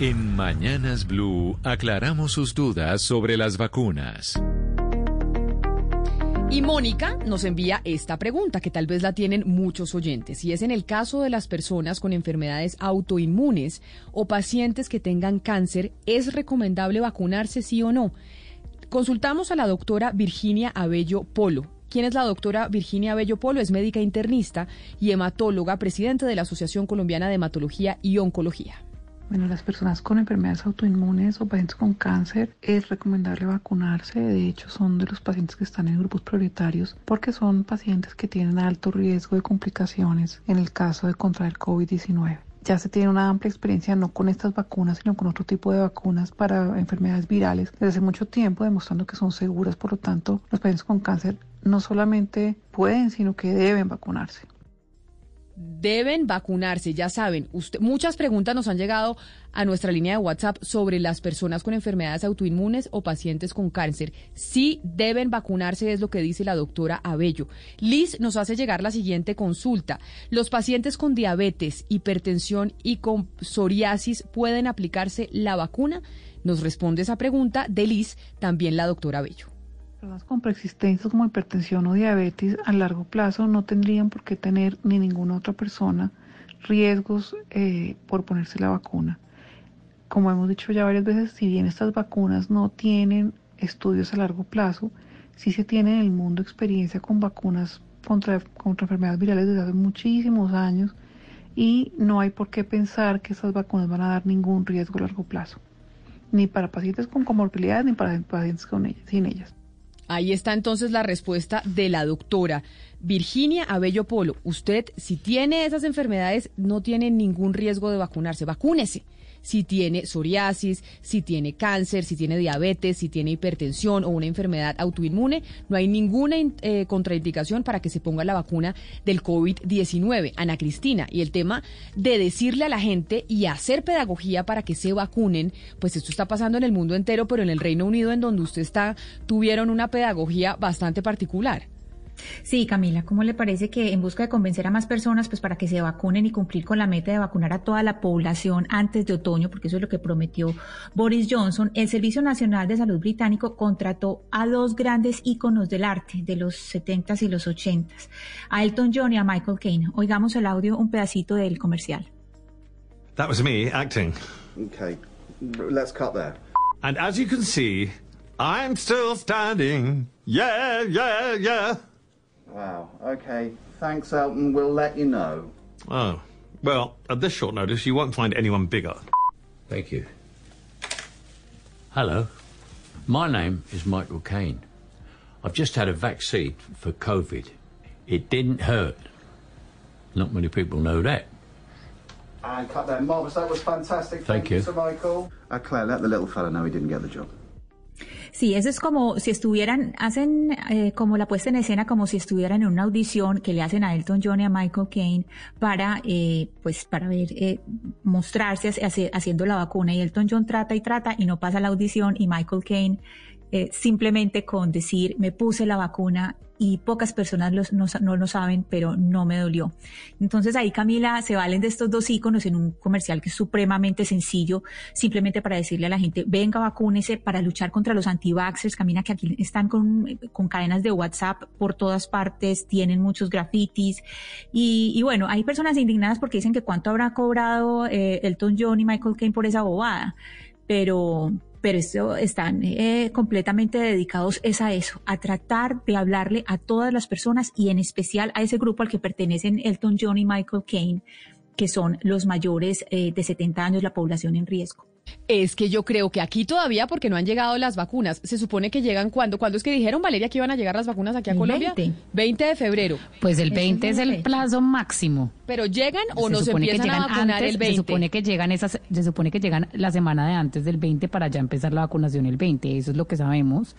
En Mañanas Blue aclaramos sus dudas sobre las vacunas. Y Mónica nos envía esta pregunta que tal vez la tienen muchos oyentes y es en el caso de las personas con enfermedades autoinmunes o pacientes que tengan cáncer, ¿es recomendable vacunarse sí o no? Consultamos a la doctora Virginia Abello Polo. ¿Quién es la doctora Virginia Abello Polo? Es médica internista y hematóloga, presidente de la Asociación Colombiana de Hematología y Oncología. Bueno, las personas con enfermedades autoinmunes o pacientes con cáncer es recomendable vacunarse. De hecho, son de los pacientes que están en grupos prioritarios porque son pacientes que tienen alto riesgo de complicaciones en el caso de contraer COVID-19 ya se tiene una amplia experiencia no con estas vacunas, sino con otro tipo de vacunas para enfermedades virales desde hace mucho tiempo, demostrando que son seguras. Por lo tanto, los pacientes con cáncer no solamente pueden, sino que deben vacunarse deben vacunarse. Ya saben, usted, muchas preguntas nos han llegado a nuestra línea de WhatsApp sobre las personas con enfermedades autoinmunes o pacientes con cáncer. Sí deben vacunarse, es lo que dice la doctora Abello. Liz nos hace llegar la siguiente consulta. ¿Los pacientes con diabetes, hipertensión y con psoriasis pueden aplicarse la vacuna? Nos responde esa pregunta de Liz, también la doctora Abello personas con preexistencias como hipertensión o diabetes a largo plazo no tendrían por qué tener ni ninguna otra persona riesgos eh, por ponerse la vacuna. Como hemos dicho ya varias veces, si bien estas vacunas no tienen estudios a largo plazo, sí se tiene en el mundo experiencia con vacunas contra, contra enfermedades virales desde hace muchísimos años y no hay por qué pensar que estas vacunas van a dar ningún riesgo a largo plazo, ni para pacientes con comorbilidades ni para pacientes con ellas, sin ellas. Ahí está entonces la respuesta de la doctora Virginia Abello Polo. Usted, si tiene esas enfermedades, no tiene ningún riesgo de vacunarse. Vacúnese si tiene psoriasis, si tiene cáncer, si tiene diabetes, si tiene hipertensión o una enfermedad autoinmune, no hay ninguna eh, contraindicación para que se ponga la vacuna del COVID-19. Ana Cristina, y el tema de decirle a la gente y hacer pedagogía para que se vacunen, pues esto está pasando en el mundo entero, pero en el Reino Unido, en donde usted está, tuvieron una pedagogía bastante particular. Sí, Camila, ¿cómo le parece que en busca de convencer a más personas, pues para que se vacunen y cumplir con la meta de vacunar a toda la población antes de otoño, porque eso es lo que prometió Boris Johnson, el Servicio Nacional de Salud británico contrató a dos grandes íconos del arte de los 70s y los 80s, a Elton John y a Michael Caine. Oigamos el audio, un pedacito del comercial. That was me acting. Okay, let's cut there. And as you can see, I'm still standing. Yeah, yeah, yeah. Wow. Okay. Thanks, Elton. We'll let you know. Oh. Well, at this short notice, you won't find anyone bigger. Thank you. Hello. My name is Michael Caine. I've just had a vaccine for COVID. It didn't hurt. Not many people know that. And cut there. Marvellous. That was fantastic. Thank, Thank you. you, Sir Michael. Uh, Claire, let the little fella know he didn't get the job. Sí, eso es como si estuvieran, hacen eh, como la puesta en escena, como si estuvieran en una audición que le hacen a Elton John y a Michael Caine para, eh, pues, para ver, eh, mostrarse haciendo la vacuna. Y Elton John trata y trata y no pasa la audición y Michael Caine eh, simplemente con decir me puse la vacuna y pocas personas no, lo saben, pero no me dolió. Entonces ahí Camila se valen de estos dos iconos en un comercial que es supremamente sencillo, simplemente para decirle a la gente, venga, vacúnese para luchar contra los anti-vaxxers. Camila, que aquí están con, cadenas de WhatsApp por todas partes, tienen muchos grafitis. Y, bueno, hay personas indignadas porque dicen que cuánto habrá cobrado eh, Elton John y Michael Caine por esa bobada. Pero, pero esto, están eh, completamente dedicados es a eso, a tratar de hablarle a todas las personas y en especial a ese grupo al que pertenecen Elton John y Michael Caine, que son los mayores eh, de 70 años, la población en riesgo. Es que yo creo que aquí todavía, porque no han llegado las vacunas, se supone que llegan cuando, cuando es que dijeron, Valeria, que iban a llegar las vacunas aquí a Colombia? 20. 20 de febrero. Pues el 20 es el plazo máximo. Pero llegan o no se empiezan a vacunar el 20. Se supone que llegan esas, se supone que llegan la semana de antes del 20 para ya empezar la vacunación el 20, eso es lo que sabemos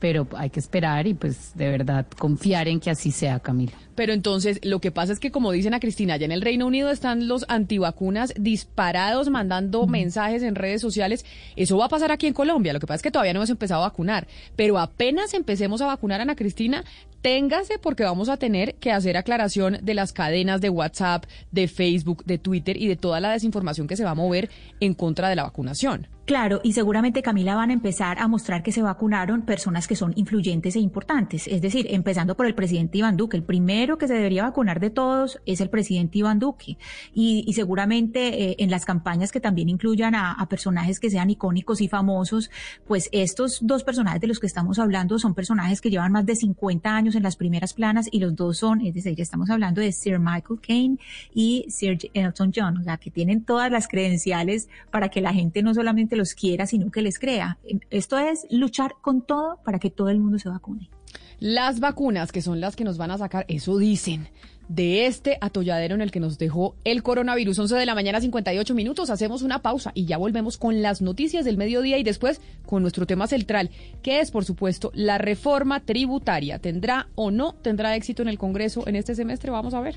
pero hay que esperar y pues de verdad confiar en que así sea, Camila. Pero entonces, lo que pasa es que, como dicen a Cristina, allá en el Reino Unido están los antivacunas disparados, mandando mensajes en redes sociales. Eso va a pasar aquí en Colombia. Lo que pasa es que todavía no hemos empezado a vacunar. Pero apenas empecemos a vacunar a Ana Cristina, téngase porque vamos a tener que hacer aclaración de las cadenas de WhatsApp, de Facebook, de Twitter y de toda la desinformación que se va a mover en contra de la vacunación. Claro, y seguramente Camila van a empezar a mostrar que se vacunaron personas que son influyentes e importantes. Es decir, empezando por el presidente Iván Duque. El primero que se debería vacunar de todos es el presidente Iván Duque. Y, seguramente eh, en las campañas que también incluyan a, personajes que sean icónicos y famosos, pues estos dos personajes de los que estamos hablando son personajes que llevan más de 50 años en las primeras planas y los dos son, es decir, estamos hablando de Sir Michael Caine y Sir Elton John, o sea, que tienen todas las credenciales para que la gente no solamente los quiera, sino que les crea. Esto es luchar con todo para que todo el mundo se vacune. Las vacunas, que son las que nos van a sacar, eso dicen, de este atolladero en el que nos dejó el coronavirus. 11 de la mañana, 58 minutos. Hacemos una pausa y ya volvemos con las noticias del mediodía y después con nuestro tema central, que es, por supuesto, la reforma tributaria. ¿Tendrá o no tendrá éxito en el Congreso en este semestre? Vamos a ver.